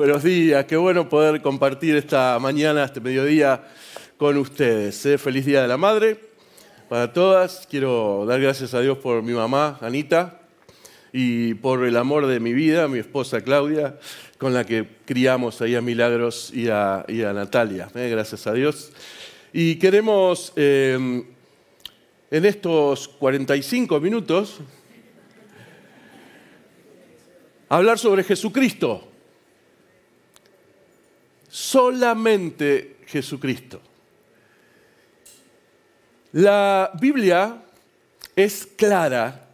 Buenos días, qué bueno poder compartir esta mañana, este mediodía con ustedes. ¿eh? Feliz Día de la Madre para todas. Quiero dar gracias a Dios por mi mamá, Anita, y por el amor de mi vida, mi esposa Claudia, con la que criamos ahí a Milagros y a, Natalia. ¿eh? Gracias a Dios. Y queremos em, en estos 45 minutos hablar sobre Jesucristo solamente Jesucristo. La Biblia es clara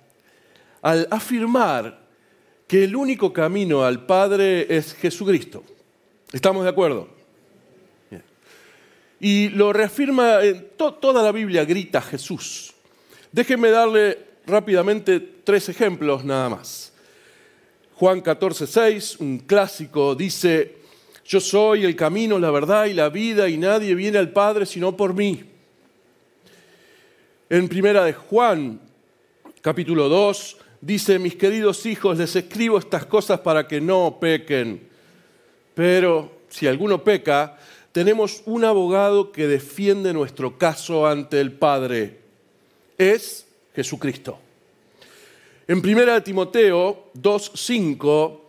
al afirmar que el único camino al Padre es Jesucristo. ¿Estamos de acuerdo? Y lo reafirma, en toda la Biblia grita Jesús. Déjenme darle rápidamente tres ejemplos nada más. Juan 14, 6, un clásico, dice, yo soy el camino, la verdad y la vida y nadie viene al Padre sino por mí. En primera de Juan, capítulo 2, dice, mis queridos hijos, les escribo estas cosas para que no pequen. Pero si alguno peca, tenemos un abogado que defiende nuestro caso ante el Padre. Es Jesucristo. En primera de Timoteo 2.5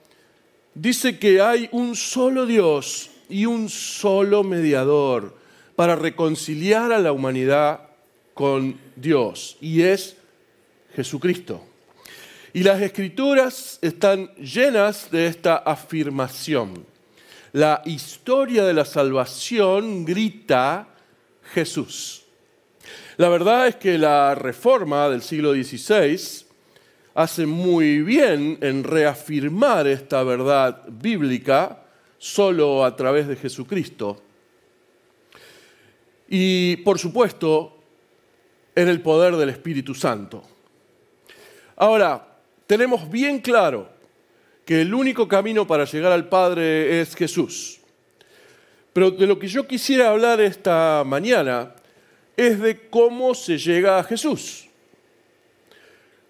dice que hay un solo Dios y un solo mediador para reconciliar a la humanidad con Dios, y es Jesucristo. Y las escrituras están llenas de esta afirmación. La historia de la salvación grita Jesús. La verdad es que la reforma del siglo XVI hace muy bien en reafirmar esta verdad bíblica solo a través de Jesucristo. Y por supuesto, en el poder del Espíritu Santo. Ahora, tenemos bien claro que el único camino para llegar al Padre es Jesús. Pero de lo que yo quisiera hablar esta mañana es de cómo se llega a Jesús.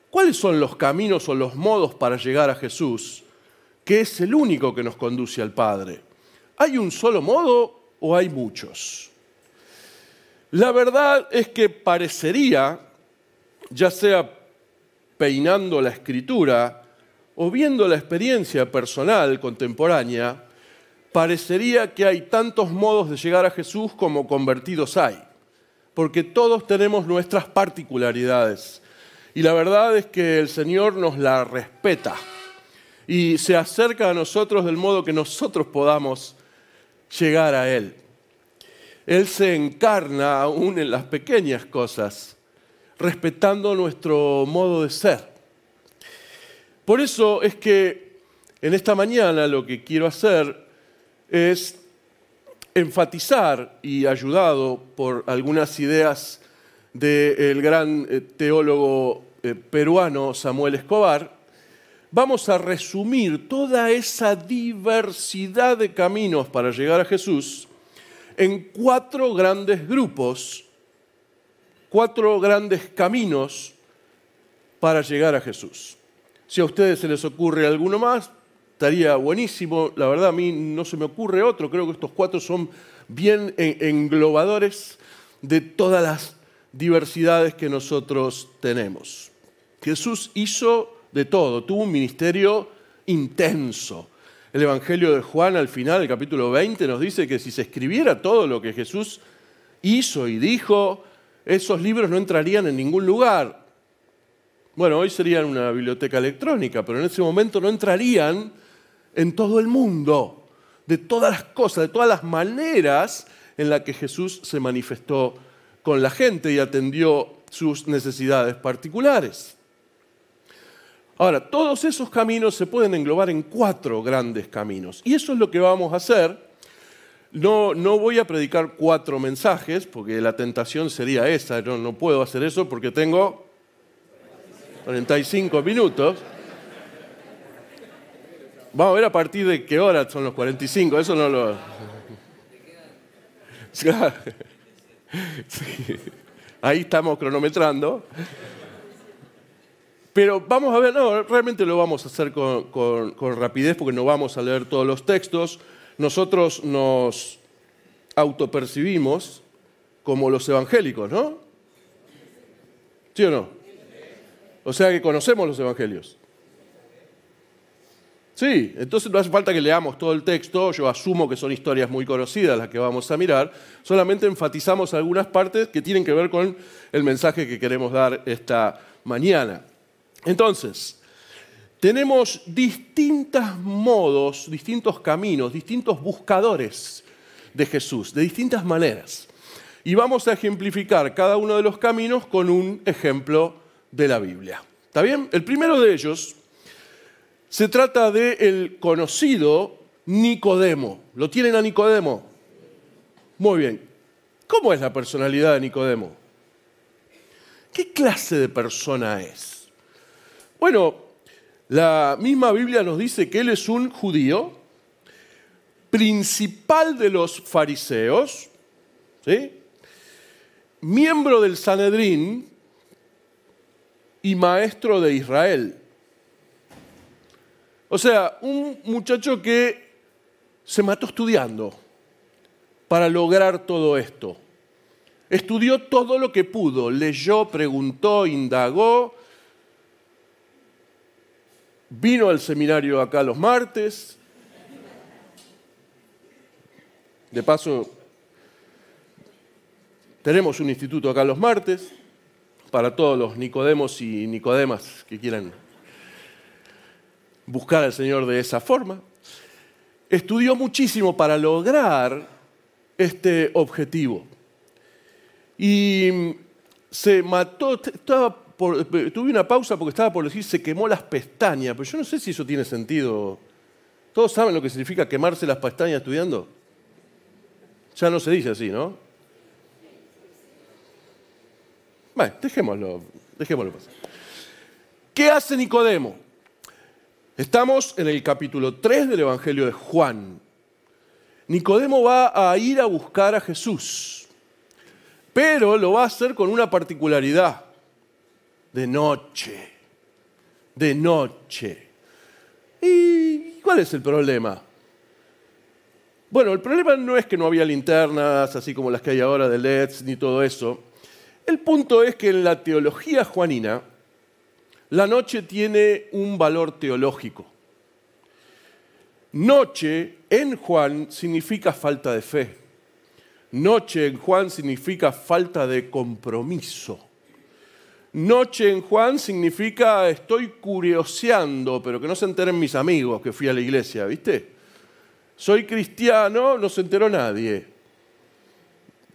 ¿Cuáles son los caminos o los modos para llegar a Jesús, que es el único que nos conduce al Padre? ¿Hay un solo modo o hay muchos? La verdad es que parecería, ya sea peinando la escritura o viendo la experiencia personal contemporánea, parecería que hay tantos modos de llegar a Jesús como convertidos hay, porque todos tenemos nuestras particularidades y la verdad es que el Señor nos la respeta y se acerca a nosotros del modo que nosotros podamos llegar a Él. Él se encarna aún en las pequeñas cosas, respetando nuestro modo de ser. Por eso es que en esta mañana lo que quiero hacer es enfatizar y ayudado por algunas ideas del gran eh, teólogo eh, peruano Samuel Escobar, vamos a resumir toda esa diversidad de caminos para llegar a Jesús en cuatro grandes grupos, cuatro grandes caminos para llegar a Jesús. Si a ustedes se les ocurre alguno más, estaría buenísimo. La verdad a mí no se me ocurre otro. Creo que estos cuatro son bien englobadores de todas las diversidades que nosotros tenemos. Jesús hizo de todo, tuvo un ministerio intenso. El Evangelio de Juan al final, el capítulo 20, nos dice que si se escribiera todo lo que Jesús hizo y dijo, esos libros no entrarían en ningún lugar. Bueno, hoy serían una biblioteca electrónica, pero en ese momento no entrarían en todo el mundo, de todas las cosas, de todas las maneras en las que Jesús se manifestó con la gente y atendió sus necesidades particulares. Ahora, todos esos caminos se pueden englobar en cuatro grandes caminos. Y eso es lo que vamos a hacer. No, no voy a predicar cuatro mensajes, porque la tentación sería esa. No, no puedo hacer eso porque tengo 45 minutos. Vamos a ver a partir de qué hora son los 45. Eso no lo... Ahí estamos cronometrando. Pero vamos a ver, no, realmente lo vamos a hacer con, rapidez porque no vamos a leer todos los textos. Nosotros nos autopercibimos como los evangélicos, ¿no? ¿Sí o no? O sea que conocemos los evangelios. Sí, entonces no hace falta que leamos todo el texto, yo asumo que son historias muy conocidas las que vamos a mirar, solamente enfatizamos algunas partes que tienen que ver con el mensaje que queremos dar esta mañana. Entonces, tenemos distintos modos, distintos caminos, distintos buscadores de Jesús, de distintas maneras. Y vamos a ejemplificar cada uno de los caminos con un ejemplo de la Biblia. ¿Está bien? El primero de ellos se trata del conocido Nicodemo. ¿Lo tienen a Nicodemo? Muy bien. ¿Cómo es la personalidad de Nicodemo? ¿Qué clase de persona es? Bueno, la misma Biblia nos dice que él es un judío, principal de los fariseos, ¿sí? miembro del Sanedrín y maestro de Israel. O sea, un muchacho que se mató estudiando para lograr todo esto. Estudió todo lo que pudo, leyó, preguntó, indagó, vino al seminario acá los martes. De paso, tenemos un instituto acá los martes para todos los Nicodemos y Nicodemas que quieran buscar al Señor de esa forma. Estudió muchísimo para lograr este objetivo. Y se mató, tuve una pausa porque estaba por decir se quemó las pestañas, pero yo no sé si eso tiene sentido. ¿Todos saben lo que significa quemarse las pestañas estudiando? Ya no se dice así, ¿no? Bueno, dejémoslo, dejémoslo pasar. ¿Qué hace Nicodemo? Estamos en el capítulo 3 del Evangelio de Juan. Nicodemo va a ir a buscar a Jesús, pero lo va a hacer con una particularidad, de noche, de noche. ¿Y cuál es el problema? Bueno, el problema no es que no había linternas, así como las que hay ahora de LEDs, ni todo eso. El punto es que en la teología juanina, la noche tiene un valor teológico. Noche en Juan significa falta de fe. Noche en Juan significa falta de compromiso. Noche en Juan significa estoy curioseando, pero que no se enteren mis amigos que fui a la iglesia, ¿viste? Soy cristiano, no se enteró nadie.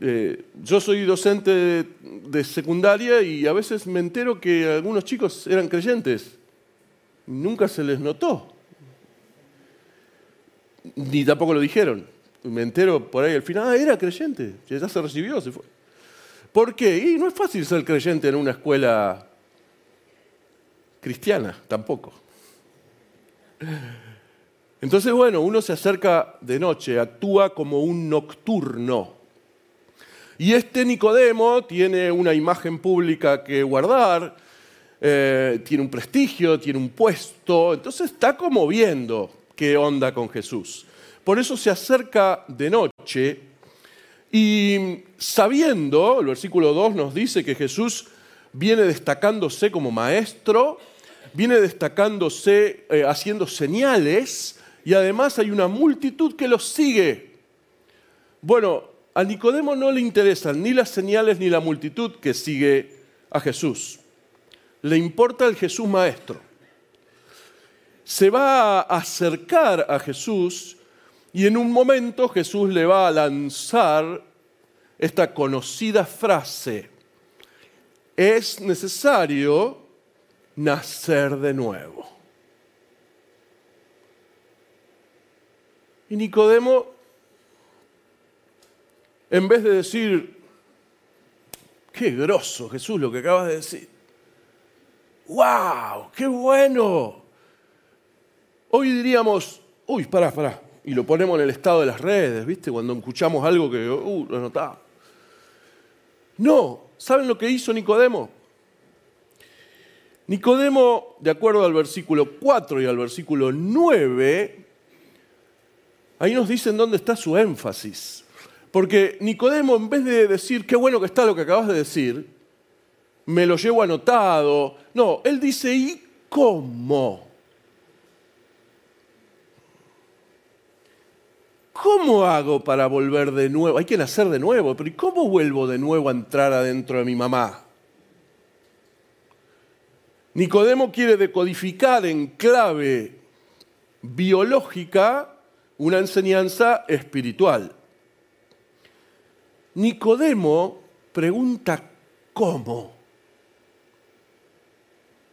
Eh, yo soy docente de, secundaria y a veces me entero que algunos chicos eran creyentes. Nunca se les notó. Ni tampoco lo dijeron. Me entero por ahí al final, ah, era creyente, ya se recibió, se fue. ¿Por qué? Y no es fácil ser creyente en una escuela cristiana, tampoco. Entonces, bueno, uno se acerca de noche, actúa como un nocturno. Y este Nicodemo tiene una imagen pública que guardar, eh, tiene un prestigio, tiene un puesto, entonces está como viendo qué onda con Jesús. Por eso se acerca de noche y sabiendo, el versículo 2 nos dice que Jesús viene destacándose como maestro, viene destacándose eh, haciendo señales y además hay una multitud que los sigue. Bueno, a Nicodemo no le interesan ni las señales ni la multitud que sigue a Jesús. Le importa el Jesús maestro. Se va a acercar a Jesús y en un momento Jesús le va a lanzar esta conocida frase. Es necesario nacer de nuevo. Y Nicodemo en vez de decir, qué grosso Jesús lo que acabas de decir. ¡Wow! ¡Qué bueno! Hoy diríamos, uy, pará, pará, y lo ponemos en el estado de las redes, ¿viste? Cuando escuchamos algo que, uh, lo notaba. No, ¿saben lo que hizo Nicodemo? Nicodemo, de acuerdo al versículo 4 y al versículo 9, ahí nos dicen dónde está su énfasis. Porque Nicodemo, en vez de decir, qué bueno que está lo que acabas de decir, me lo llevo anotado, no, él dice, ¿y cómo? ¿Cómo hago para volver de nuevo? Hay que nacer de nuevo, pero ¿y cómo vuelvo de nuevo a entrar adentro de mi mamá? Nicodemo quiere decodificar en clave biológica una enseñanza espiritual. Nicodemo pregunta cómo.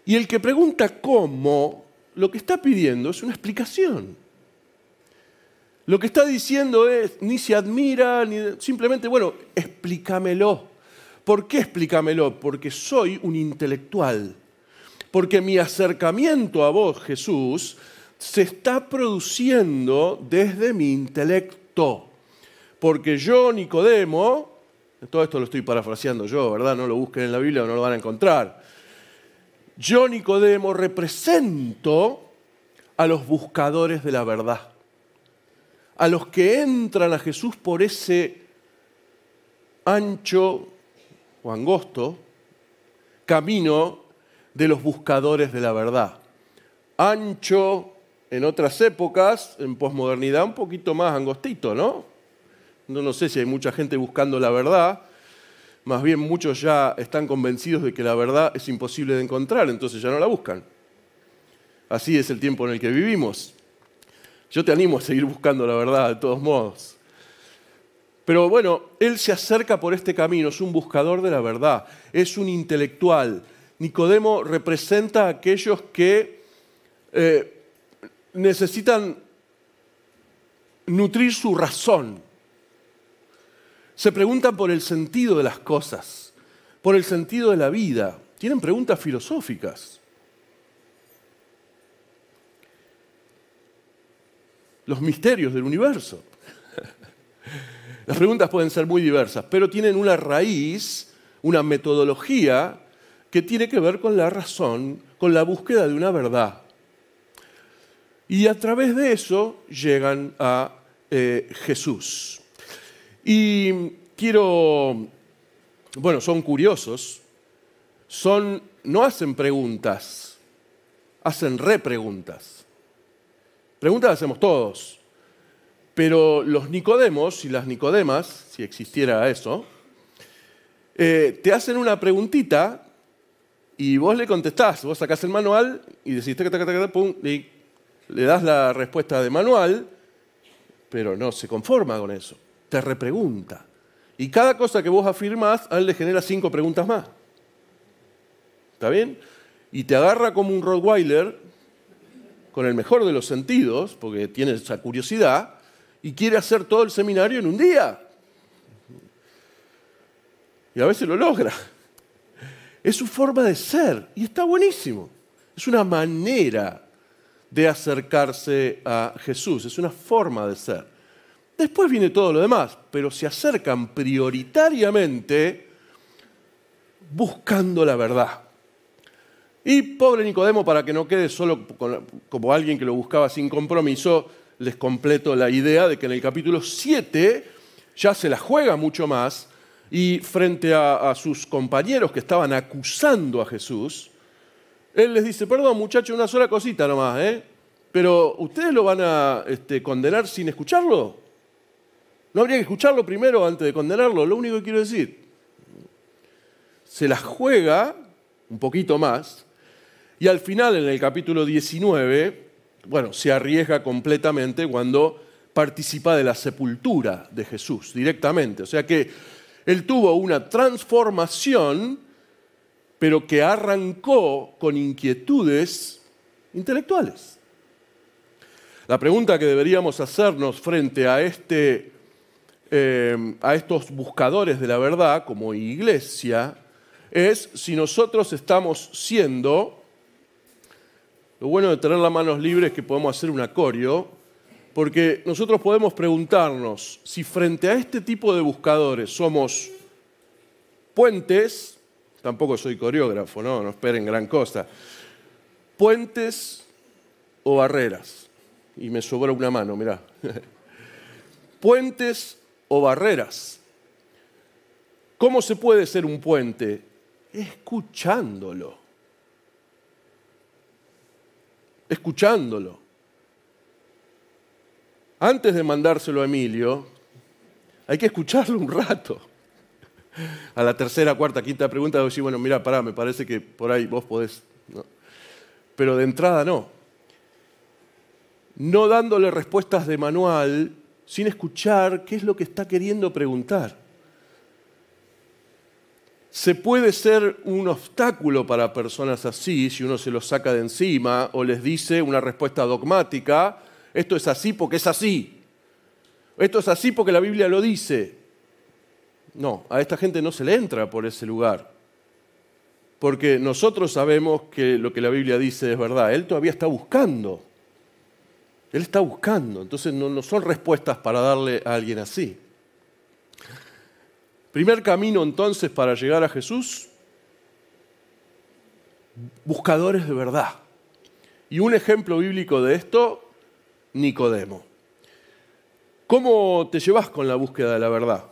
Y el que pregunta cómo, lo que está pidiendo es una explicación. Lo que está diciendo es, ni se admira, ni simplemente, bueno, explícamelo. ¿Por qué explícamelo? Porque soy un intelectual porque mi acercamiento a vos, Jesús, se está produciendo desde mi intelecto. Porque yo, Nicodemo, todo esto lo estoy parafraseando yo, ¿verdad? No lo busquen en la Biblia o no lo van a encontrar. Yo, Nicodemo, represento a los buscadores de la verdad, a los que entran a Jesús por ese ancho o angosto camino de los buscadores de la verdad. Ancho en otras épocas, en posmodernidad, un poquito más angostito, ¿no? No, no sé si hay mucha gente buscando la verdad, más bien muchos ya están convencidos de que la verdad es imposible de encontrar, entonces ya no la buscan. Así es el tiempo en el que vivimos. Yo te animo a seguir buscando la verdad de todos modos. Pero bueno, él se acerca por este camino, es un buscador de la verdad, es un intelectual, Nicodemo representa a aquellos que eh, necesitan nutrir su razón. Se preguntan por el sentido de las cosas, por el sentido de la vida. Tienen preguntas filosóficas. Los misterios del universo. Las preguntas pueden ser muy diversas, pero tienen una raíz, una metodología que tiene que ver con la razón, con la búsqueda de una verdad. Y a través de eso llegan a eh, Jesús. Y quiero, bueno, son curiosos, son, no hacen preguntas, hacen repreguntas. Preguntas hacemos todos, pero los Nicodemos y las Nicodemas, si existiera eso, eh, te hacen una preguntita y vos le contestás, vos sacás el manual y decís, pum, y le das la respuesta de manual, pero no se conforma con eso, te repregunta. Y cada cosa que vos afirmás, a él le genera cinco preguntas más. ¿Está bien? Y te agarra como un Rottweiler, con el mejor de los sentidos, porque tiene esa curiosidad, y quiere hacer todo el seminario en un día. Y a veces lo logra. Es su forma de ser y está buenísimo. Es una manera de acercarse a Jesús, es una forma de ser. Después viene todo lo demás, pero se acercan prioritariamente buscando la verdad. Y pobre Nicodemo, para que no quede solo como alguien que lo buscaba sin compromiso, les completo la idea de que en el capítulo 7 ya se la juega mucho más y frente a, sus compañeros que estaban acusando a Jesús, él les dice, perdón muchachos, una sola cosita nomás, ¿eh? pero ¿ustedes lo van a este, condenar sin escucharlo? ¿No habría que escucharlo primero antes de condenarlo? Lo único que quiero decir. Se la juega un poquito más y al final en el capítulo 19, bueno, se arriesga completamente cuando participa de la sepultura de Jesús directamente. O sea que él tuvo una transformación, pero que arrancó con inquietudes intelectuales. La pregunta que deberíamos hacernos frente a, este, eh, a estos buscadores de la verdad como iglesia es si nosotros estamos siendo, lo bueno de tener las manos libres es que podemos hacer un acorio, porque nosotros podemos preguntarnos si frente a este tipo de buscadores somos puentes Tampoco soy coreógrafo, no, no esperen gran cosa. Puentes o barreras. Y me sobra una mano, mirá. Puentes o barreras. ¿Cómo se puede ser un puente? Escuchándolo. Escuchándolo. Antes de mandárselo a Emilio, hay que escucharlo un rato. A la tercera, cuarta, quinta pregunta, decir, bueno, mira, pará, me parece que por ahí vos podés. Pero de entrada no. No dándole respuestas de manual sin escuchar qué es lo que está queriendo preguntar. Se puede ser un obstáculo para personas así si uno se los saca de encima o les dice una respuesta dogmática, esto es así porque es así, esto es así porque la Biblia lo dice. No, a esta gente no se le entra por ese lugar, porque nosotros sabemos que lo que la Biblia dice es verdad, Él todavía está buscando, Él está buscando, entonces no, son respuestas para darle a alguien así. Primer camino entonces para llegar a Jesús, buscadores de verdad. Y un ejemplo bíblico de esto, Nicodemo. ¿Cómo te llevas con la búsqueda de la verdad?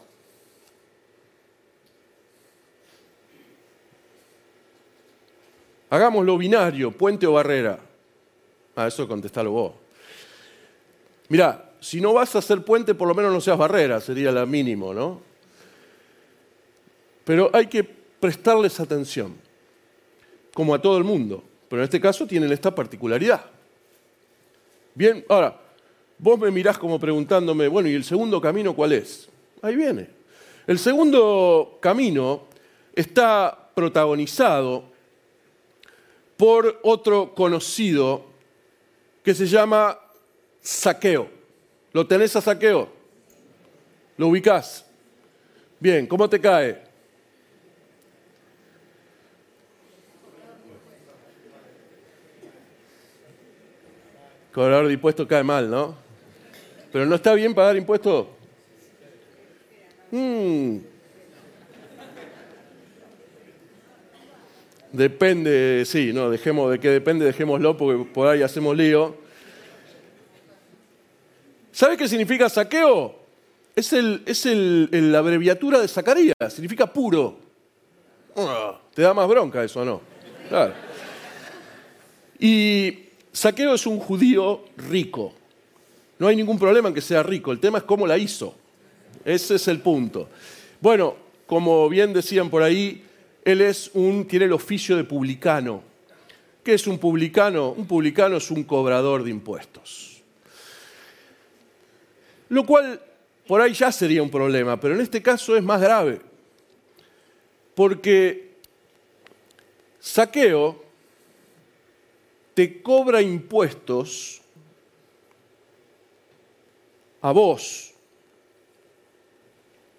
Hagámoslo binario, puente o barrera. Ah, eso contestalo vos. Mira, si no vas a hacer puente, por lo menos no seas barrera, sería la mínimo, ¿no? Pero hay que prestarles atención, como a todo el mundo. Pero en este caso tienen esta particularidad. Bien, ahora, vos me mirás como preguntándome, bueno, ¿y el segundo camino cuál es? Ahí viene. El segundo camino está protagonizado por otro conocido que se llama Saqueo. ¿Lo tenés a Saqueo? ¿Lo ubicás? Bien, ¿cómo te cae? Cobrador de impuestos cae mal, ¿no? Pero no está bien pagar impuestos. Hmm. Depende, sí, no, dejemos de qué depende, dejémoslo porque por ahí hacemos lío. ¿Sabe qué significa saqueo? Es, el, es la abreviatura de Zacarías, significa puro. Ah, ¿Te da más bronca eso no? Y Saqueo es un judío rico. No hay ningún problema en que sea rico, el tema es cómo la hizo. Ese es el punto. Bueno, como bien decían por ahí, él es un, tiene el oficio de publicano. ¿Qué es un publicano? Un publicano es un cobrador de impuestos. Lo cual por ahí ya sería un problema, pero en este caso es más grave. Porque saqueo te cobra impuestos a vos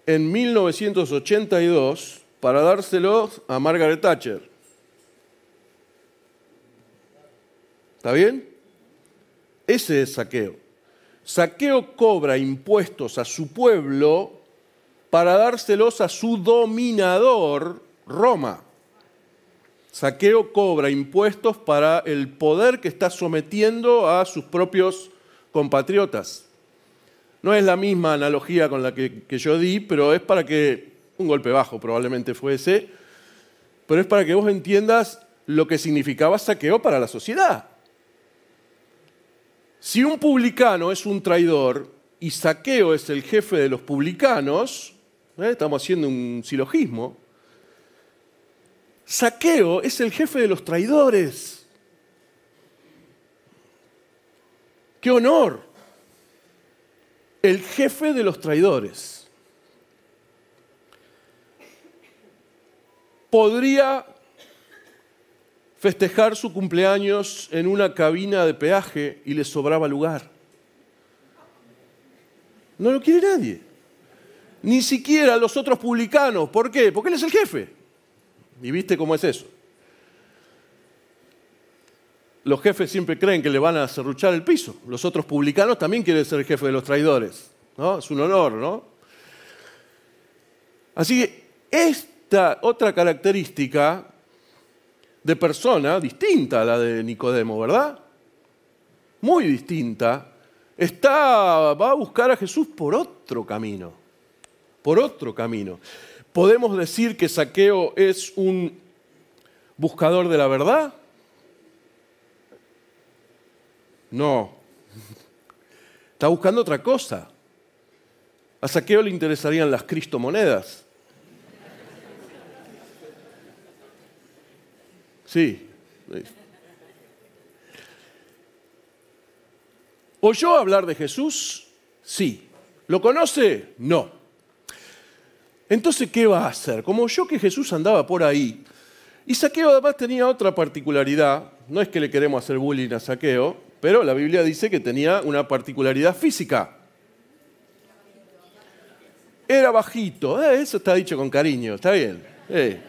en 1982 para dárselos a Margaret Thatcher. ¿Está bien? Ese es saqueo. Saqueo cobra impuestos a su pueblo para dárselos a su dominador, Roma. Saqueo cobra impuestos para el poder que está sometiendo a sus propios compatriotas. No es la misma analogía con la que, yo di, pero es para que, un golpe bajo probablemente fuese, pero es para que vos entiendas lo que significaba saqueo para la sociedad. Si un publicano es un traidor y saqueo es el jefe de los publicanos, ¿eh? estamos haciendo un silogismo, Saqueo es el jefe de los traidores. ¡Qué honor! El jefe de los traidores. Podría festejar su cumpleaños en una cabina de peaje y le sobraba lugar. No lo quiere nadie. Ni siquiera los otros publicanos. ¿Por qué? Porque él es el jefe. ¿Y viste cómo es eso? Los jefes siempre creen que le van a cerruchar el piso. Los otros publicanos también quieren ser el jefe de los traidores. ¿no? Es un honor, ¿no? Así que esta otra característica de persona distinta a la de Nicodemo, ¿verdad? Muy distinta. Está, va a buscar a Jesús por otro camino, por otro camino. ¿Podemos decir que Saqueo es un buscador de la verdad? No. Está buscando otra cosa. A Saqueo le interesarían las cristomonedas. Sí. ¿Oyó hablar de Jesús? Sí. ¿Lo conoce? No. Entonces, ¿qué va a hacer? Como oyó que Jesús andaba por ahí, y Saqueo además tenía otra particularidad, no es que le queremos hacer bullying a Saqueo, pero la Biblia dice que tenía una particularidad física. Era bajito, eh, eso está dicho con cariño, está bien. Eh,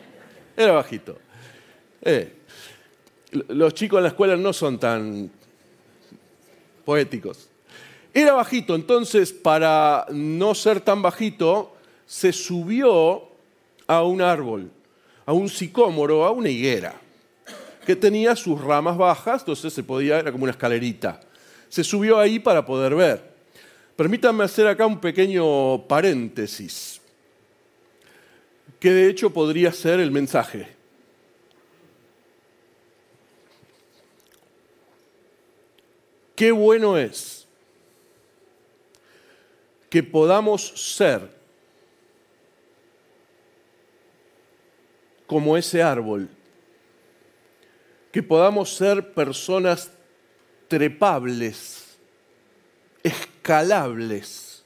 era bajito. Eh, los chicos en la escuela no son tan poéticos. Era bajito, entonces para no ser tan bajito, se subió a un árbol, a un sicómoro, a una higuera, que tenía sus ramas bajas, entonces se podía, era como una escalerita. Se subió ahí para poder ver. Permítanme hacer acá un pequeño paréntesis, que de hecho podría ser el mensaje. Qué bueno es que podamos ser como ese árbol, que podamos ser personas trepables, escalables,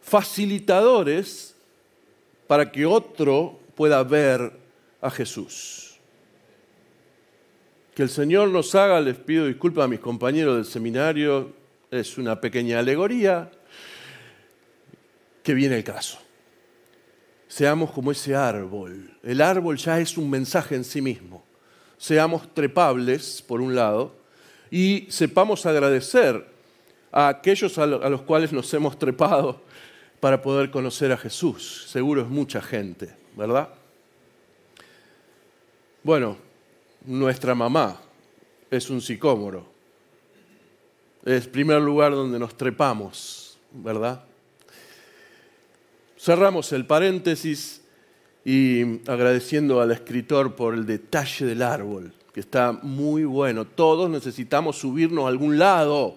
facilitadores para que otro pueda ver a Jesús. Que el Señor nos haga, les pido disculpas a mis compañeros del seminario, es una pequeña alegoría, que viene el caso. Seamos como ese árbol. El árbol ya es un mensaje en sí mismo. Seamos trepables, por un lado, y sepamos agradecer a aquellos a los cuales nos hemos trepado para poder conocer a Jesús. Seguro es mucha gente, ¿verdad? Bueno, nuestra mamá es un sicómoro. Es el primer lugar donde nos trepamos, ¿verdad? Cerramos el paréntesis y agradeciendo al escritor por el detalle del árbol, que está muy bueno. Todos necesitamos subirnos a algún lado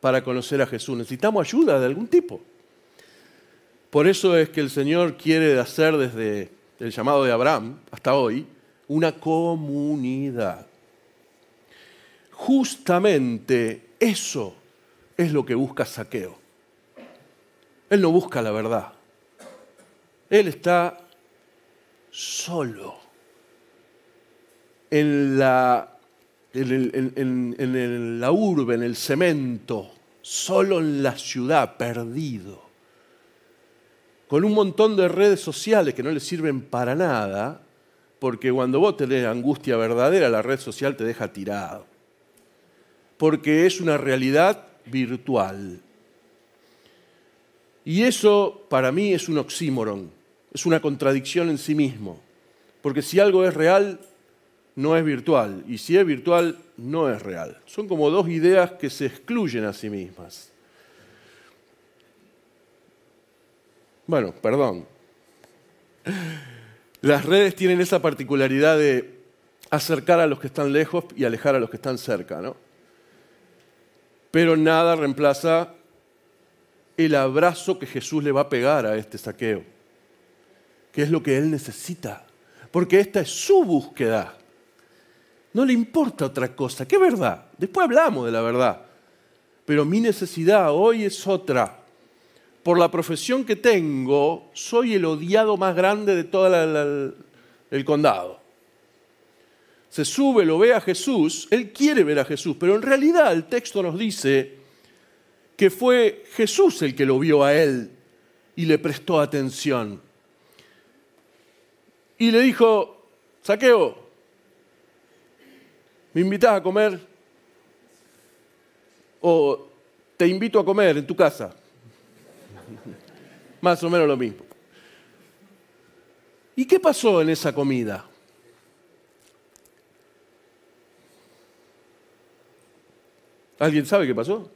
para conocer a Jesús. Necesitamos ayuda de algún tipo. Por eso es que el Señor quiere hacer desde el llamado de Abraham hasta hoy una comunidad. Justamente eso es lo que busca Saqueo. Él no busca la verdad. Él está solo en la, en, la urbe, en el cemento, solo en la ciudad, perdido, con un montón de redes sociales que no le sirven para nada, porque cuando vos tenés angustia verdadera, la red social te deja tirado. Porque es una realidad virtual. Y eso para mí es un oxímoron, es una contradicción en sí mismo. Porque si algo es real, no es virtual. Y si es virtual, no es real. Son como dos ideas que se excluyen a sí mismas. Bueno, perdón. Las redes tienen esa particularidad de acercar a los que están lejos y alejar a los que están cerca, ¿no? Pero nada reemplaza el abrazo que Jesús le va a pegar a este saqueo, que es lo que él necesita, porque esta es su búsqueda. No le importa otra cosa, qué verdad. Después hablamos de la verdad, pero mi necesidad hoy es otra por la profesión que tengo, soy el odiado más grande de todo el condado. Se sube, lo ve a Jesús, él quiere ver a Jesús, pero en realidad el texto nos dice que fue Jesús el que lo vio a él y le prestó atención. Y le dijo, Saqueo, ¿me invitas a comer? ¿O te invito a comer en tu casa? Más o menos lo mismo. ¿Y qué pasó en esa comida? ¿Alguien sabe qué pasó?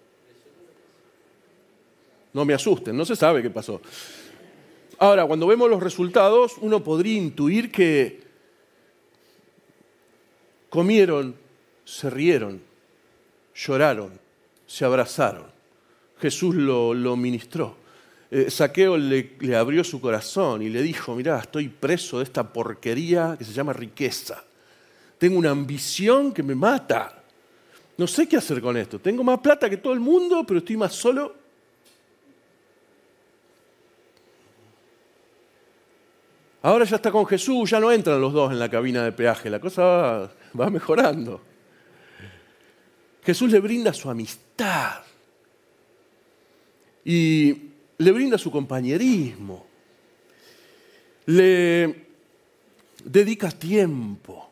No me asusten, no se sabe qué pasó. Ahora, cuando vemos los resultados, uno podría intuir que comieron, se rieron, lloraron, se abrazaron. Jesús lo, ministró. Eh, Saqueo le, le, abrió su corazón y le dijo, mirá, estoy preso de esta porquería que se llama riqueza. Tengo una ambición que me mata. No sé qué hacer con esto. Tengo más plata que todo el mundo, pero estoy más solo Ahora ya está con Jesús, ya no entran los dos en la cabina de peaje, la cosa va, mejorando. Jesús le brinda su amistad y le brinda su compañerismo, le dedica tiempo.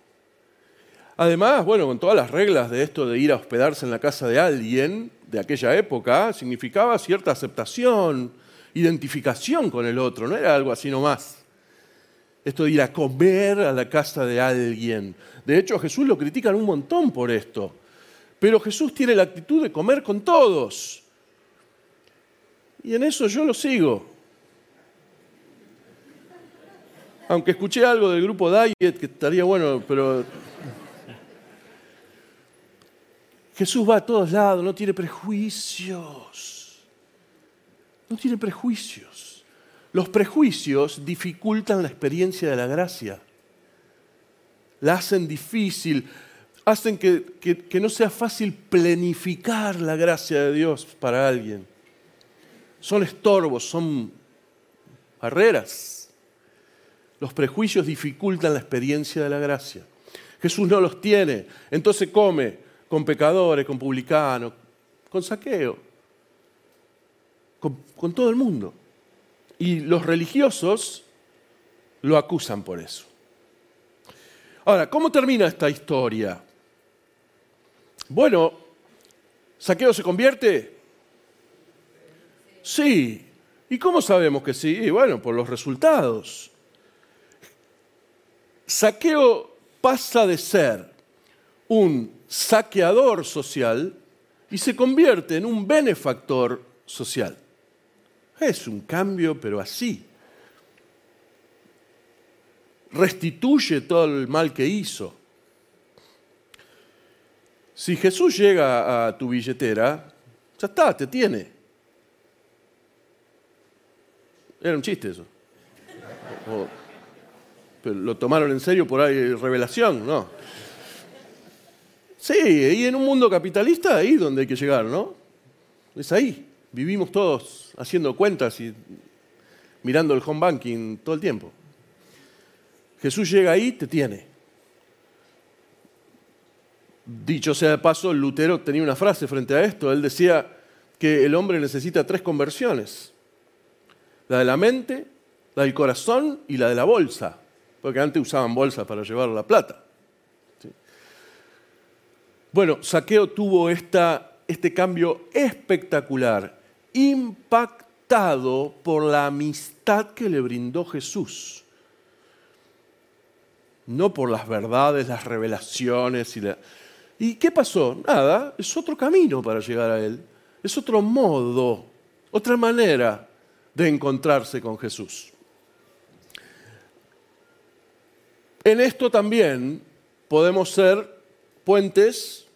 Además, bueno, con todas las reglas de esto de ir a hospedarse en la casa de alguien de aquella época, significaba cierta aceptación, identificación con el otro, no era algo así nomás esto de ir a comer a la casa de alguien. De hecho, a Jesús lo critican un montón por esto. Pero Jesús tiene la actitud de comer con todos. Y en eso yo lo sigo. Aunque escuché algo del grupo Diet que estaría bueno, pero Jesús va a todos lados, no tiene prejuicios. No tiene prejuicios. Los prejuicios dificultan la experiencia de la gracia, la hacen difícil, hacen que, no sea fácil planificar la gracia de Dios para alguien. Son estorbos, son barreras. Los prejuicios dificultan la experiencia de la gracia. Jesús no los tiene, entonces come con pecadores, con publicanos, con saqueo, con todo el mundo. Y los religiosos lo acusan por eso. Ahora, ¿cómo termina esta historia? Bueno, ¿Saqueo se convierte? Sí. ¿Y cómo sabemos que sí? bueno, por los resultados. Saqueo pasa de ser un saqueador social y se convierte en un benefactor social. Es un cambio, pero así. Restituye todo el mal que hizo. Si Jesús llega a tu billetera, ya está, te tiene. Era un chiste eso. pero lo tomaron en serio por ahí, revelación, ¿no? Sí, y en un mundo capitalista ahí donde hay que llegar, ¿no? Es ahí. Vivimos todos haciendo cuentas y mirando el home banking todo el tiempo. Jesús llega ahí, te tiene. Dicho sea de paso, Lutero tenía una frase frente a esto. Él decía que el hombre necesita tres conversiones. La de la mente, la del corazón y la de la bolsa. Porque antes usaban bolsas para llevar la plata. Bueno, Saqueo tuvo esta, este cambio espectacular impactado por la amistad que le brindó Jesús. No por las verdades, las revelaciones y ¿Y qué pasó? Nada, es otro camino para llegar a Él. Es otro modo, otra manera de encontrarse con Jesús. En esto también podemos ser puentes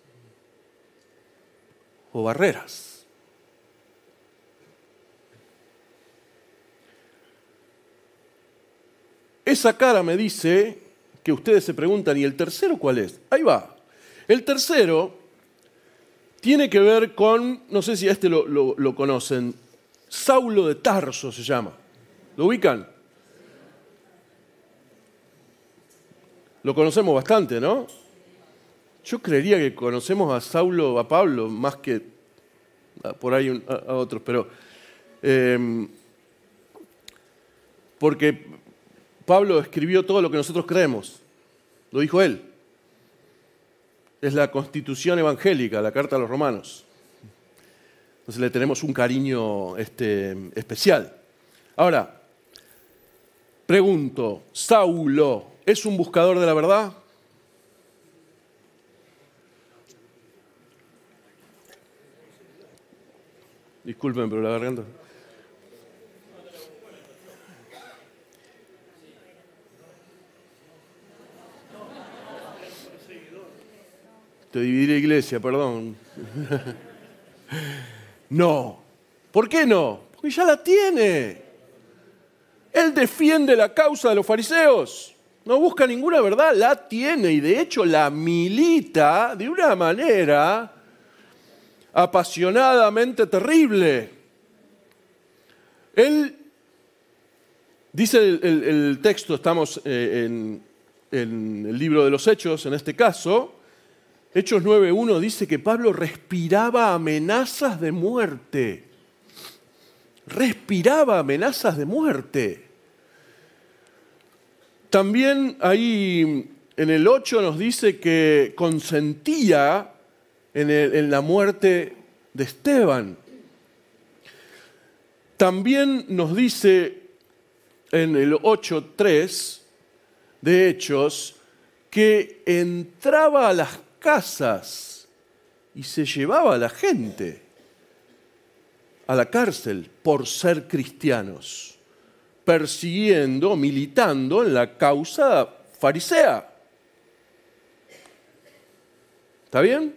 o barreras. Esa cara me dice que ustedes se preguntan, ¿y el tercero cuál es? Ahí va. El tercero tiene que ver con, no sé si a este lo, conocen, Saulo de Tarso se llama. ¿Lo ubican? Lo conocemos bastante, ¿no? Yo creería que conocemos a Saulo, a Pablo, más que por ahí a, otros, pero... Eh, porque Pablo escribió todo lo que nosotros creemos. Lo dijo él. Es la constitución evangélica, la carta a los romanos. Entonces le tenemos un cariño este, especial. Ahora, Pregunto, Saulo, ¿es un buscador de la verdad? Disculpen, pero la garganta. Te dividiré iglesia, perdón. no. ¿Por qué no? Porque ya la tiene. Él defiende la causa de los fariseos. No busca ninguna verdad, la tiene y de hecho la milita de una manera apasionadamente terrible. Él, dice el, texto, estamos eh, en, en el libro de los Hechos en este caso, Hechos 9.1 dice que Pablo respiraba amenazas de muerte. Respiraba amenazas de muerte. También ahí en el 8 nos dice que consentía en, en la muerte de Esteban. También nos dice en el 8.3 de Hechos que entraba a las casas y se llevaba a la gente a la cárcel por ser cristianos, persiguiendo, militando en la causa farisea. ¿Está bien?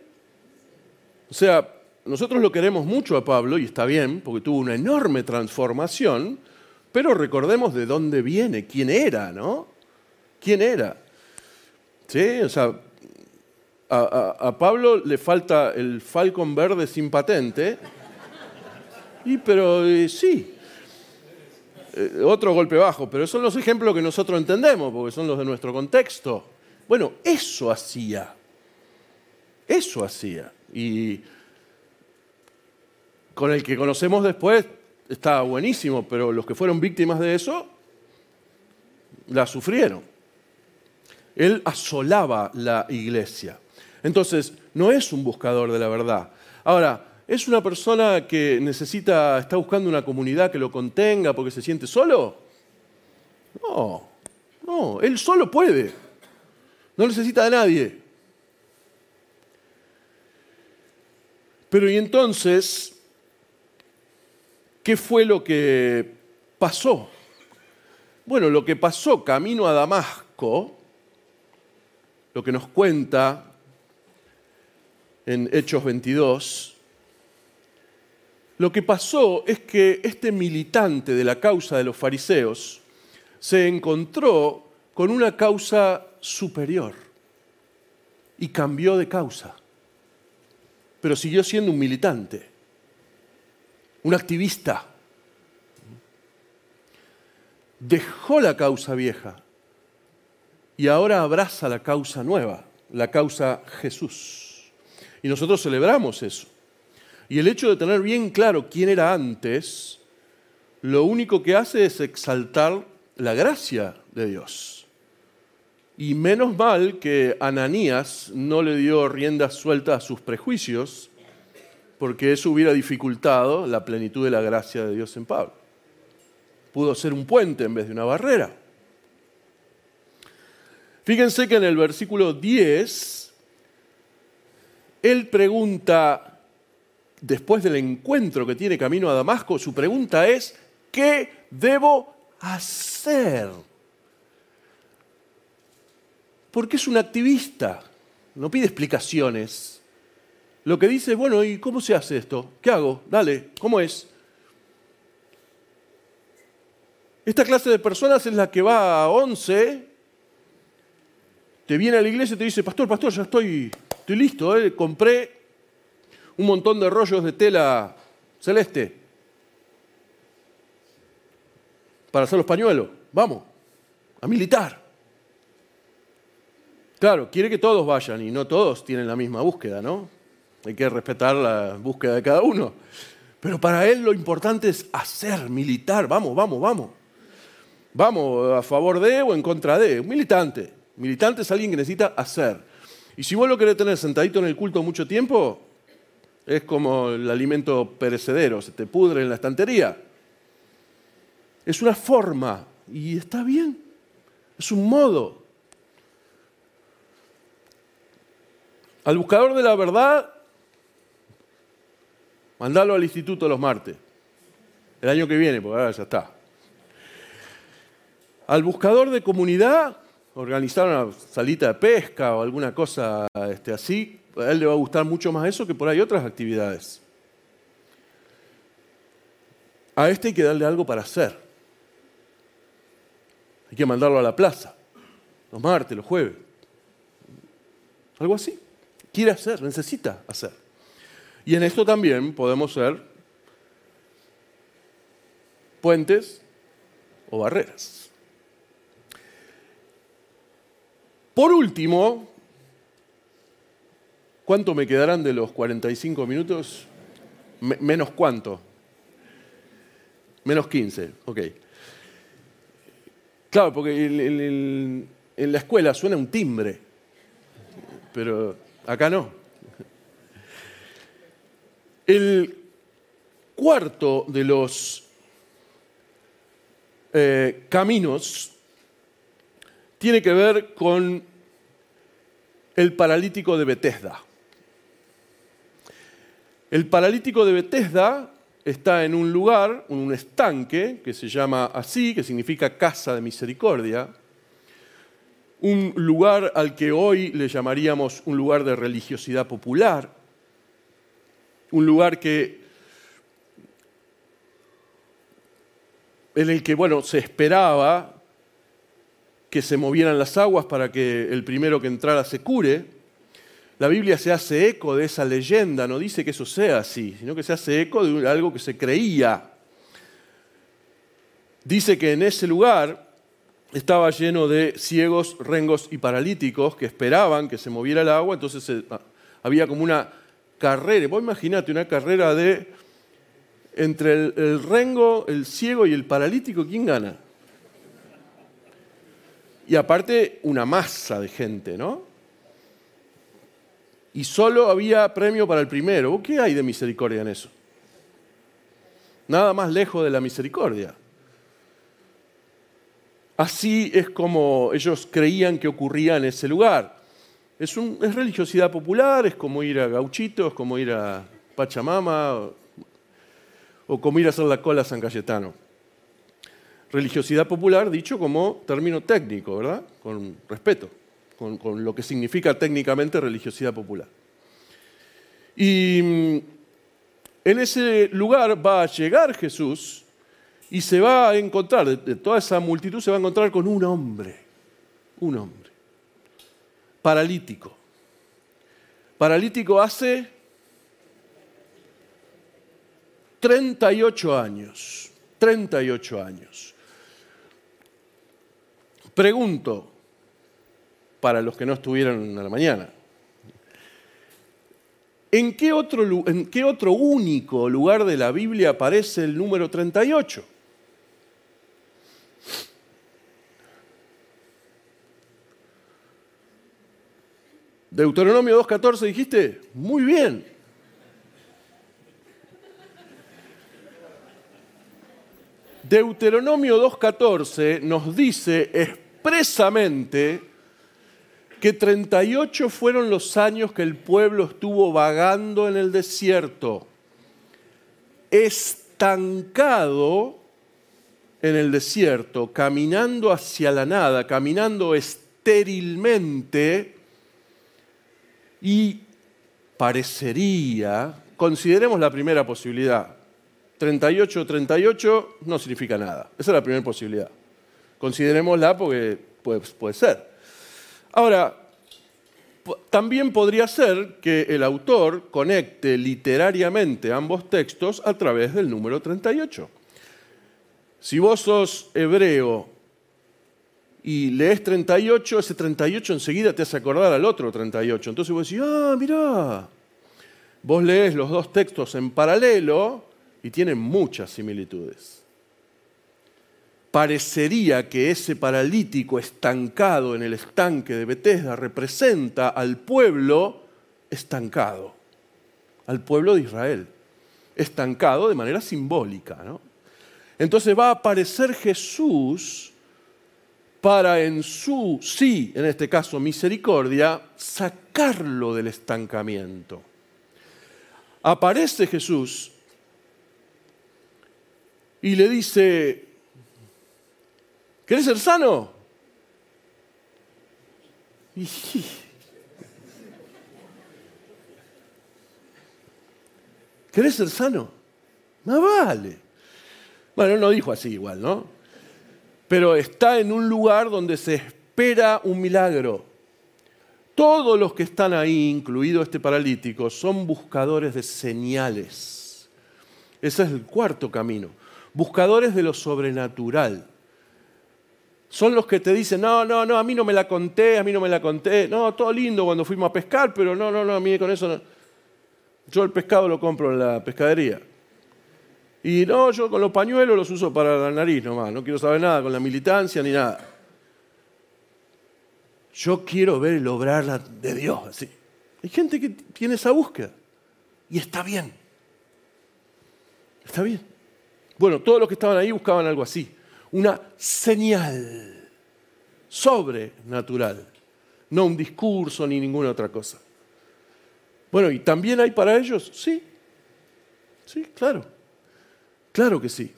O sea, nosotros lo queremos mucho a Pablo y está bien, porque tuvo una enorme transformación, pero recordemos de dónde viene, quién era, ¿no? ¿Quién era? ¿Sí? O sea, a, Pablo le falta el Falcon verde sin patente. Y pero eh, sí, eh, otro golpe bajo, pero son los ejemplos que nosotros entendemos, porque son los de nuestro contexto. Bueno, eso hacía. Eso hacía. Y con el que conocemos después está buenísimo, pero los que fueron víctimas de eso la sufrieron. Él asolaba la iglesia. Entonces, no es un buscador de la verdad. Ahora, ¿es una persona que necesita, está buscando una comunidad que lo contenga porque se siente solo? No, no, él solo puede. No necesita de nadie. Pero y entonces, ¿qué fue lo que pasó? Bueno, lo que pasó camino a Damasco, lo que nos cuenta en Hechos 22, lo que pasó es que este militante de la causa de los fariseos se encontró con una causa superior y cambió de causa, pero siguió siendo un militante, un activista. Dejó la causa vieja y ahora abraza la causa nueva, la causa Jesús. Y nosotros celebramos eso. Y el hecho de tener bien claro quién era antes, lo único que hace es exaltar la gracia de Dios. Y menos mal que Ananías no le dio rienda suelta a sus prejuicios, porque eso hubiera dificultado la plenitud de la gracia de Dios en Pablo. Pudo ser un puente en vez de una barrera. Fíjense que en el versículo 10 él pregunta, después del encuentro que tiene camino a Damasco, su pregunta es, ¿qué debo hacer? Porque es un activista, no pide explicaciones. Lo que dice, bueno, ¿y cómo se hace esto? ¿Qué hago? Dale, ¿cómo es? Esta clase de personas es la que va a 11, te viene a la iglesia y te dice, pastor, pastor, ya estoy Estoy listo, ¿eh? compré un montón de rollos de tela celeste para hacer los pañuelos. Vamos, a militar. Claro, quiere que todos vayan y no todos tienen la misma búsqueda, ¿no? Hay que respetar la búsqueda de cada uno. Pero para él lo importante es hacer, militar. Vamos, vamos, vamos. Vamos, a favor de o en contra de. Un militante. Militante es alguien que necesita hacer. Y si vos lo querés tener sentadito en el culto mucho tiempo, es como el alimento perecedero, se te pudre en la estantería. Es una forma y está bien. Es un modo. Al buscador de la verdad, mandalo al instituto los martes. El año que viene, porque ahora ya está. Al buscador de comunidad, organizar una salita de pesca o alguna cosa este, así, a él le va a gustar mucho más eso que por ahí otras actividades. A este hay que darle algo para hacer. Hay que mandarlo a la plaza, los martes, los jueves. Algo así. Quiere hacer, necesita hacer. Y en esto también podemos ser puentes o barreras. Por último, ¿cuánto me quedarán de los 45 minutos? menos cuánto? Menos 15, ok. Claro, porque en la escuela suena un timbre, pero acá no. El cuarto de los eh, caminos tiene que ver con el paralítico de Bethesda. El paralítico de Bethesda está en un lugar, un estanque, que se llama así, que significa casa de misericordia, un lugar al que hoy le llamaríamos un lugar de religiosidad popular, un lugar que en el que bueno, se esperaba que se movieran las aguas para que el primero que entrara se cure. La Biblia se hace eco de esa leyenda, no dice que eso sea así, sino que se hace eco de algo que se creía. Dice que en ese lugar estaba lleno de ciegos, rengos y paralíticos que esperaban que se moviera el agua, entonces ah, había como una carrera, vos imaginate una carrera de entre el, el rengo, el ciego y el paralítico, ¿quién gana? Y aparte una masa de gente, ¿no? y solo había premio para el primero. ¿Qué hay de misericordia en eso? Nada más lejos de la misericordia. Así es como ellos creían que ocurría en ese lugar. Es, religiosidad popular, es como ir a Gauchito, es como ir a Pachamama o, o como ir a hacer la cola a San Cayetano. Religiosidad popular dicho como término técnico, ¿verdad? Con respeto con, lo que significa técnicamente religiosidad popular. Y mm, en ese lugar va a llegar Jesús y se va a encontrar, de toda esa multitud se va a encontrar con un hombre, un hombre, paralítico. Paralítico hace 38 años, 38 años. Pregunto, para los que no estuvieron a la mañana. ¿En qué, otro, ¿En qué otro único lugar de la Biblia aparece el número 38? Deuteronomio 2.14 dijiste, muy bien. Deuteronomio 2.14 nos dice expresamente que 38 fueron los años que el pueblo estuvo vagando en el desierto, estancado en el desierto, caminando hacia la nada, caminando estérilmente y parecería, consideremos la primera posibilidad, 38, 38 no significa nada, esa es la primera posibilidad. Considerémosla porque puede, puede ser. Ahora, también podría ser que el autor conecte literariamente ambos textos a través del número 38. Si vos sos hebreo y lees 38, ese 38 enseguida te hace acordar al otro 38. Entonces vos decís, ah, mirá, vos lees los dos textos en paralelo y tienen muchas similitudes parecería que ese paralítico estancado en el estanque de Bethesda representa al pueblo estancado, al pueblo de Israel, estancado de manera simbólica. Entonces va a aparecer Jesús para en su, sí, en este caso misericordia, sacarlo del estancamiento. Aparece Jesús y le dice, ¿querés ser sano? ¿Querés ser sano? Más vale. Bueno, no dijo así igual, ¿no? Pero está en un lugar donde se espera un milagro. Todos los que están ahí, incluido este paralítico, son buscadores de señales. Ese es el cuarto camino. Buscadores de lo sobrenatural. Son los que te dicen, no, no, no, a mí no me la conté, a mí no me la conté. No, todo lindo cuando fuimos a pescar, pero no, no, no, a mí con eso no. Yo el pescado lo compro en la pescadería. Y no, yo con los pañuelos los uso para la nariz nomás, no quiero saber nada con la militancia ni nada. Yo quiero ver el obrar de Dios así. Hay gente que tiene esa búsqueda y está bien. Está bien. Bueno, todos los que estaban ahí buscaban algo así, una señal sobrenatural, no un discurso ni ninguna otra cosa. Bueno, ¿y también hay para ellos? Sí, sí, claro, claro que sí.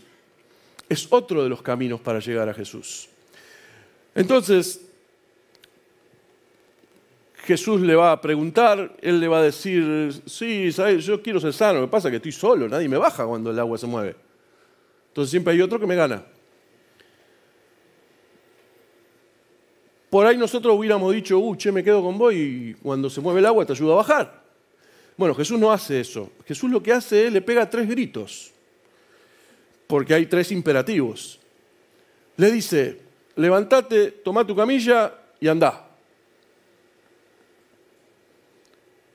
Es otro de los caminos para llegar a Jesús. Entonces, Jesús le va a preguntar, él le va a decir, sí, ¿sabes? yo quiero ser sano, lo que pasa es que estoy solo, nadie me baja cuando el agua se mueve. Entonces siempre hay otro que me gana. Por ahí nosotros hubiéramos dicho, uh, che, me quedo con vos y cuando se mueve el agua te ayuda a bajar. Bueno, Jesús no hace eso. Jesús lo que hace es le pega tres gritos, porque hay tres imperativos. Le dice, levántate, toma tu camilla y anda.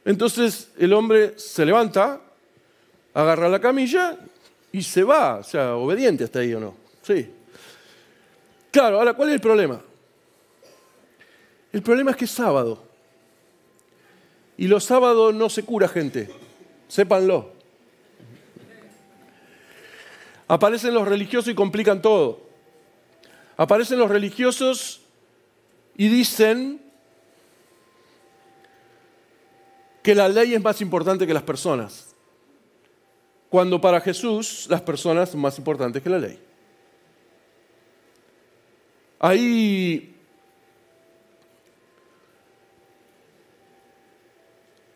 Entonces el hombre se levanta, agarra la camilla y se va, o sea, obediente hasta ahí o no. Sí. Claro, ahora, ¿cuál es el problema? El problema es que es sábado. Y los sábados no se cura gente, sépanlo. Aparecen los religiosos y complican todo. Aparecen los religiosos y dicen que la ley es más importante que las personas, cuando para Jesús las personas son más importantes que la ley. Ahí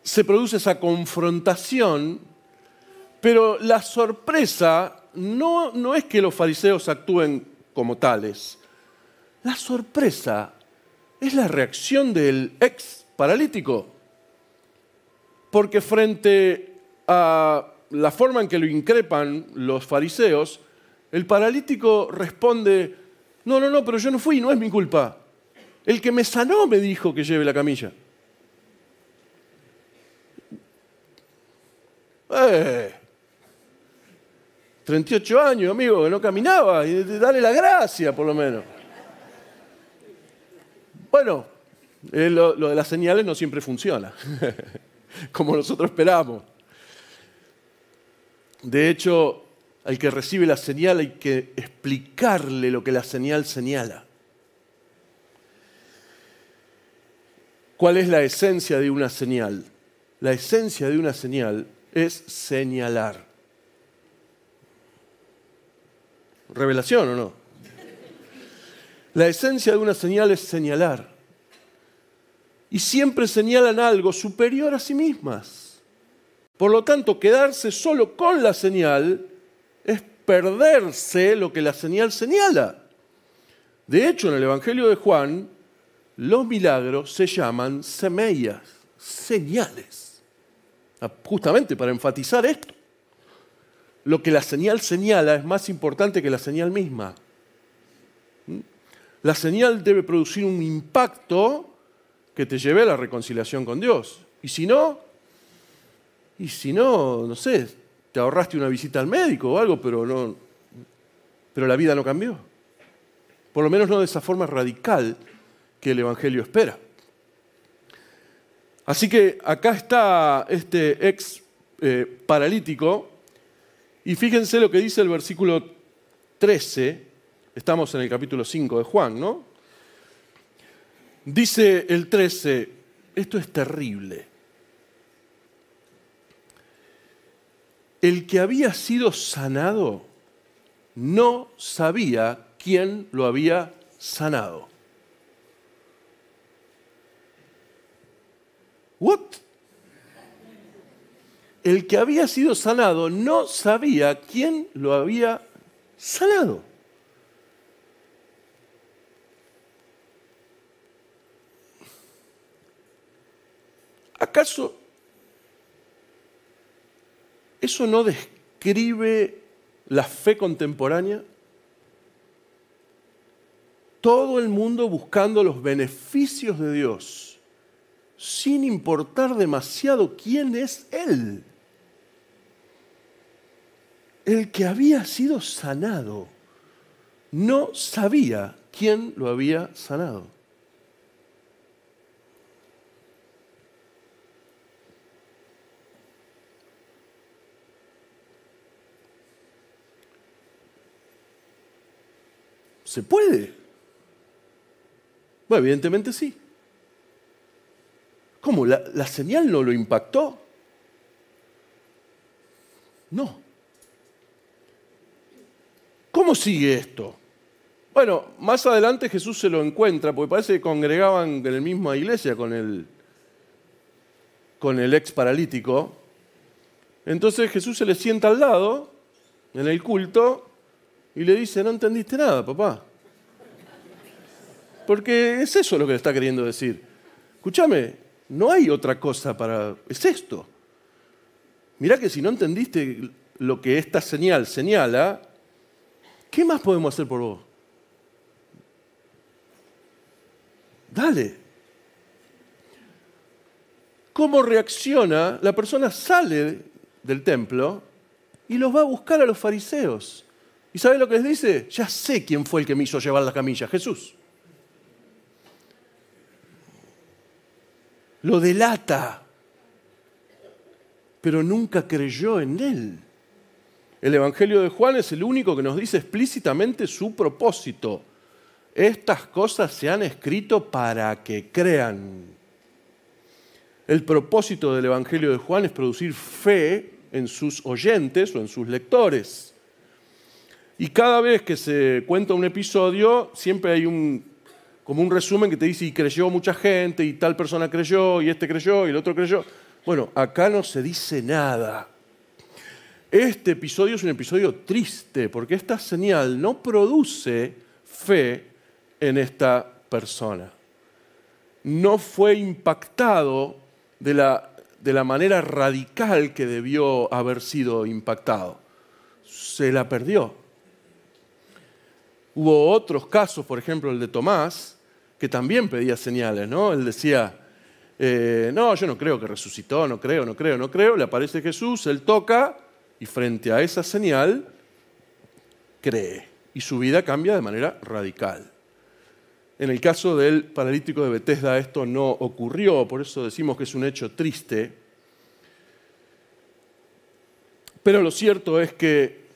se produce esa confrontación, pero la sorpresa no, no es que los fariseos actúen como tales. La sorpresa es la reacción del ex paralítico. Porque frente a la forma en que lo increpan los fariseos, el paralítico responde, no, no, no, pero yo no fui, no es mi culpa. El que me sanó me dijo que lleve la camilla. Eh, 38 años, amigo, que no caminaba, y dale la gracia, por lo menos. Bueno, eh, lo, lo de las señales no siempre funciona, como nosotros esperamos. De hecho, al que recibe la señal hay que explicarle lo que la señal señala. ¿Cuál es la esencia de una señal? La esencia de una señal es señalar. ¿Revelación o no? La esencia de una señal es señalar. Y siempre señalan algo superior a sí mismas. Por lo tanto, quedarse solo con la señal es perderse lo que la señal señala. De hecho, en el Evangelio de Juan, los milagros se llaman semillas, señales. Ah, justamente para enfatizar esto. Lo que la señal señala es más importante que la señal misma. ¿Mm? La señal debe producir un impacto que te lleve a la reconciliación con Dios. Y si no, y si no, no sé, te ahorraste una visita al médico o algo, pero no, pero la vida no cambió. Por lo menos no de esa forma radical que el Evangelio espera. Así que acá está este ex eh, paralítico y fíjense lo que dice el versículo 13, estamos en el capítulo 5 de Juan, ¿no? Dice el 13, esto es terrible. El que había sido sanado no sabía quién lo había sanado. ¿What? El que había sido sanado no sabía quién lo había sanado. ¿Acaso eso no describe la fe contemporánea? Todo el mundo buscando los beneficios de Dios, sin importar demasiado quién es Él. El que había sido sanado no sabía quién lo había sanado. ¿Se puede? Bueno, evidentemente sí. ¿Cómo? ¿La, ¿La, señal no lo impactó? No. ¿Cómo sigue esto? Bueno, más adelante Jesús se lo encuentra, porque parece que congregaban en la misma iglesia con el, con el ex paralítico. Entonces Jesús se le sienta al lado en el culto y le dice, no entendiste nada, papá. Porque es eso lo que le está queriendo decir. Escúchame, no hay otra cosa para... Es esto. Mirá que si no entendiste lo que esta señal señala, ¿qué más podemos hacer por vos? Dale. ¿Cómo reacciona? La persona sale del templo y los va a buscar a los fariseos. ¿Y sabe lo que les dice? Ya sé quién fue el que me hizo llevar la camilla, Jesús. Lo delata, pero nunca creyó en él. El Evangelio de Juan es el único que nos dice explícitamente su propósito. Estas cosas se han escrito para que crean. El propósito del Evangelio de Juan es producir fe en sus oyentes o en sus lectores. Y cada vez que se cuenta un episodio, siempre hay un, como un resumen que te dice, y creyó mucha gente, y tal persona creyó, y este creyó, y el otro creyó. Bueno, acá no se dice nada. Este episodio es un episodio triste, porque esta señal no produce fe en esta persona. No fue impactado de la, de la manera radical que debió haber sido impactado. Se la perdió. Hubo otros casos, por ejemplo el de Tomás, que también pedía señales, ¿no? Él decía, eh, no, yo no creo que resucitó, no creo, no creo, no creo. Le aparece Jesús, él toca y frente a esa señal cree. Y su vida cambia de manera radical. En el caso del paralítico de Bethesda esto no ocurrió, por eso decimos que es un hecho triste. Pero lo cierto es que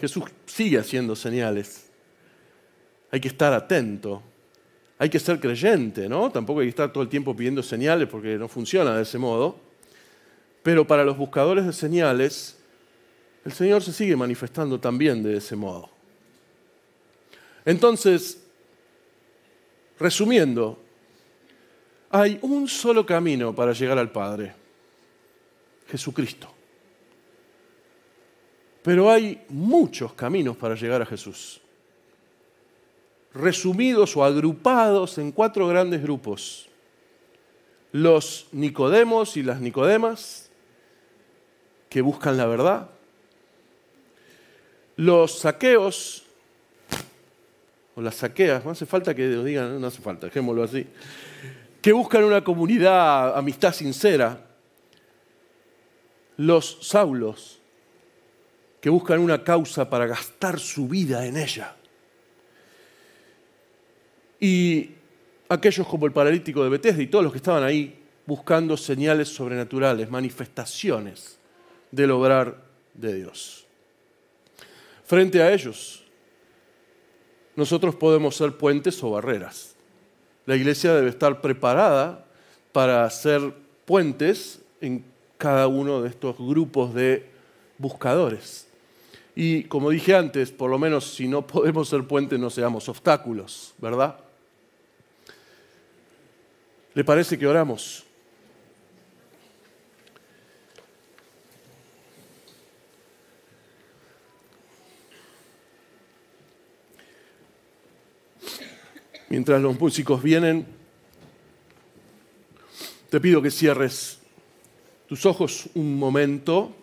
Jesús sigue haciendo señales hay que estar atento, hay que ser creyente, ¿no? Tampoco hay que estar todo el tiempo pidiendo señales porque no funciona de ese modo. Pero para los buscadores de señales, el Señor se sigue manifestando también de ese modo. Entonces, resumiendo, hay un solo camino para llegar al Padre, Jesucristo. Pero hay muchos caminos para llegar a Jesús resumidos o agrupados en cuatro grandes grupos. Los Nicodemos y las Nicodemas, que buscan la verdad. Los saqueos, o las saqueas, no hace falta que lo digan, no hace falta, dejémoslo así, que buscan una comunidad, amistad sincera. Los Saulos, que buscan una causa para gastar su vida en ella. Y aquellos como el paralítico de Bethesda y todos los que estaban ahí buscando señales sobrenaturales, manifestaciones del obrar de Dios. Frente a ellos, nosotros podemos ser puentes o barreras. La iglesia debe estar preparada para hacer puentes en cada uno de estos grupos de buscadores. Y como dije antes, por lo menos si no podemos ser puentes, no seamos obstáculos, ¿verdad? ¿Le parece que oramos? Mientras los músicos vienen, te pido que cierres tus ojos un momento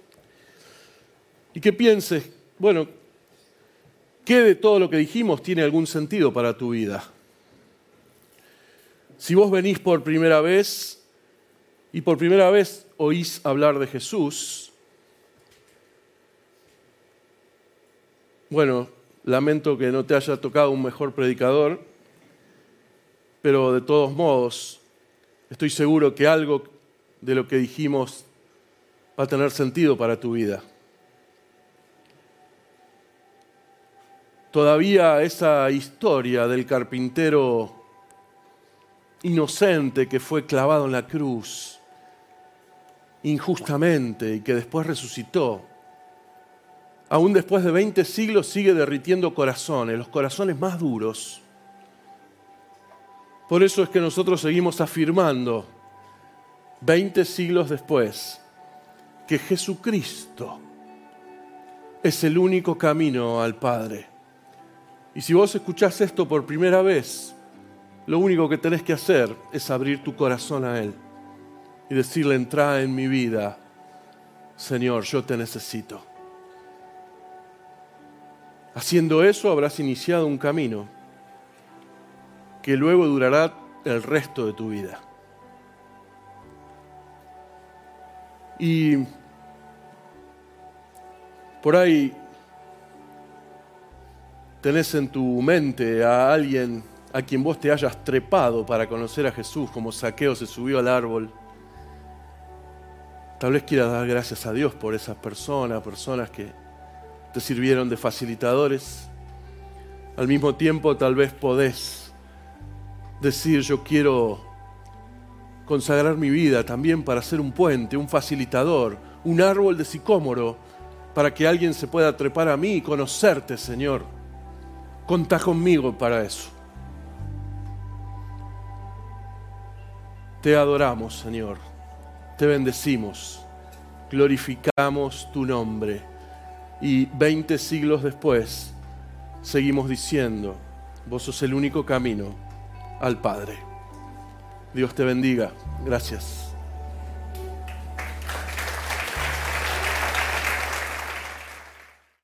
y que pienses, bueno, ¿qué de todo lo que dijimos tiene algún sentido para tu vida? Si vos venís por primera vez y por primera vez oís hablar de Jesús, bueno, lamento que no te haya tocado un mejor predicador, pero de todos modos, estoy seguro que algo de lo que dijimos va a tener sentido para tu vida. Todavía esa historia del carpintero inocente que fue clavado en la cruz injustamente y que después resucitó, aún después de 20 siglos sigue derritiendo corazones, los corazones más duros por eso es que nosotros seguimos afirmando, 20 siglos después, que Jesucristo es el único camino al Padre. Y si vos escuchás esto por primera vez, lo único que tenés que hacer es abrir tu corazón a Él y decirle, entra en mi vida, Señor, yo te necesito. Haciendo eso habrás iniciado un camino que luego durará el resto de tu vida. Y por ahí tenés en tu mente a alguien a quien vos te hayas trepado para conocer a Jesús, como Saqueo se subió al árbol. Tal vez quieras dar gracias a Dios por esas personas, personas que te sirvieron de facilitadores. Al mismo tiempo tal vez podés decir yo quiero consagrar mi vida también para ser un puente, un facilitador, un árbol de sicómoro, para que alguien se pueda trepar a mí y conocerte, Señor. Contá conmigo para eso. Te adoramos, Señor. Te bendecimos. Glorificamos tu nombre. Y 20 siglos después seguimos diciendo, vos sos el único camino al Padre. Dios te bendiga. Gracias.